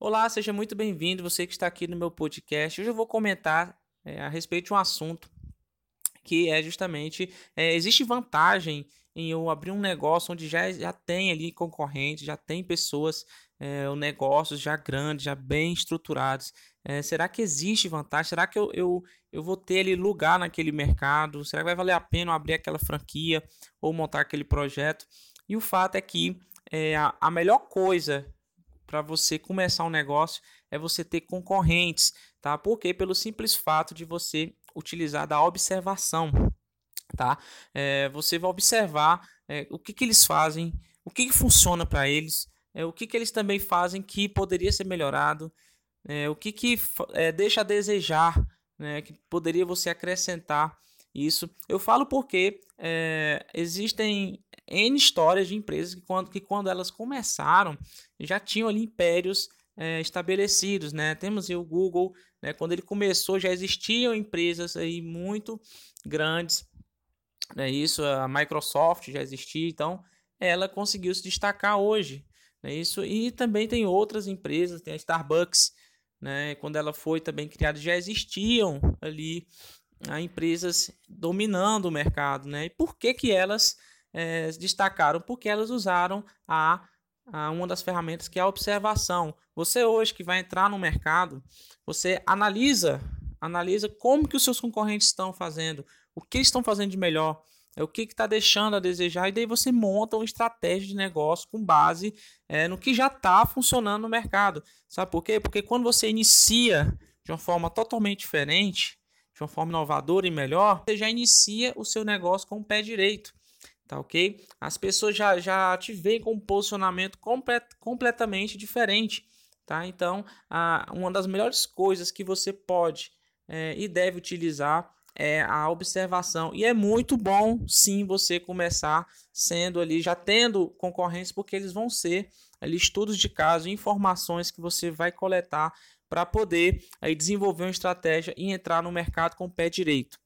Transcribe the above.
Olá, seja muito bem-vindo, você que está aqui no meu podcast. Hoje eu vou comentar é, a respeito de um assunto que é justamente é, existe vantagem em eu abrir um negócio onde já, já tem ali concorrentes, já tem pessoas, é, negócios já grandes, já bem estruturados. É, será que existe vantagem? Será que eu, eu, eu vou ter ali lugar naquele mercado? Será que vai valer a pena abrir aquela franquia ou montar aquele projeto? E o fato é que é, a, a melhor coisa para você começar um negócio é você ter concorrentes, tá? Porque pelo simples fato de você utilizar da observação, tá? É, você vai observar é, o que, que eles fazem, o que, que funciona para eles, é, o que, que eles também fazem que poderia ser melhorado, é, o que, que é, deixa a desejar, né, que poderia você acrescentar isso. Eu falo porque é, existem N histórias de empresas que quando, que quando elas começaram já tinham ali impérios é, estabelecidos, né? Temos o Google, né? Quando ele começou já existiam empresas aí muito grandes, né? Isso a Microsoft já existia, então ela conseguiu se destacar hoje, né? Isso e também tem outras empresas, tem a Starbucks, né? Quando ela foi também criada já existiam ali a empresas dominando o mercado, né? E por que que elas é, destacaram? Porque elas usaram a, a, uma das ferramentas que é a observação. Você hoje que vai entrar no mercado, você analisa, analisa como que os seus concorrentes estão fazendo, o que estão fazendo de melhor, é o que está deixando a desejar, e daí você monta uma estratégia de negócio com base é, no que já está funcionando no mercado. Sabe por quê? Porque quando você inicia de uma forma totalmente diferente, de uma forma inovadora e melhor, você já inicia o seu negócio com o pé direito. Tá ok? As pessoas já, já te veem com um posicionamento complet, completamente diferente. Tá? Então, a, uma das melhores coisas que você pode é, e deve utilizar é a observação. E é muito bom, sim, você começar sendo ali, já tendo concorrência, porque eles vão ser ali estudos de caso, informações que você vai coletar para poder aí desenvolver uma estratégia e entrar no mercado com o pé direito.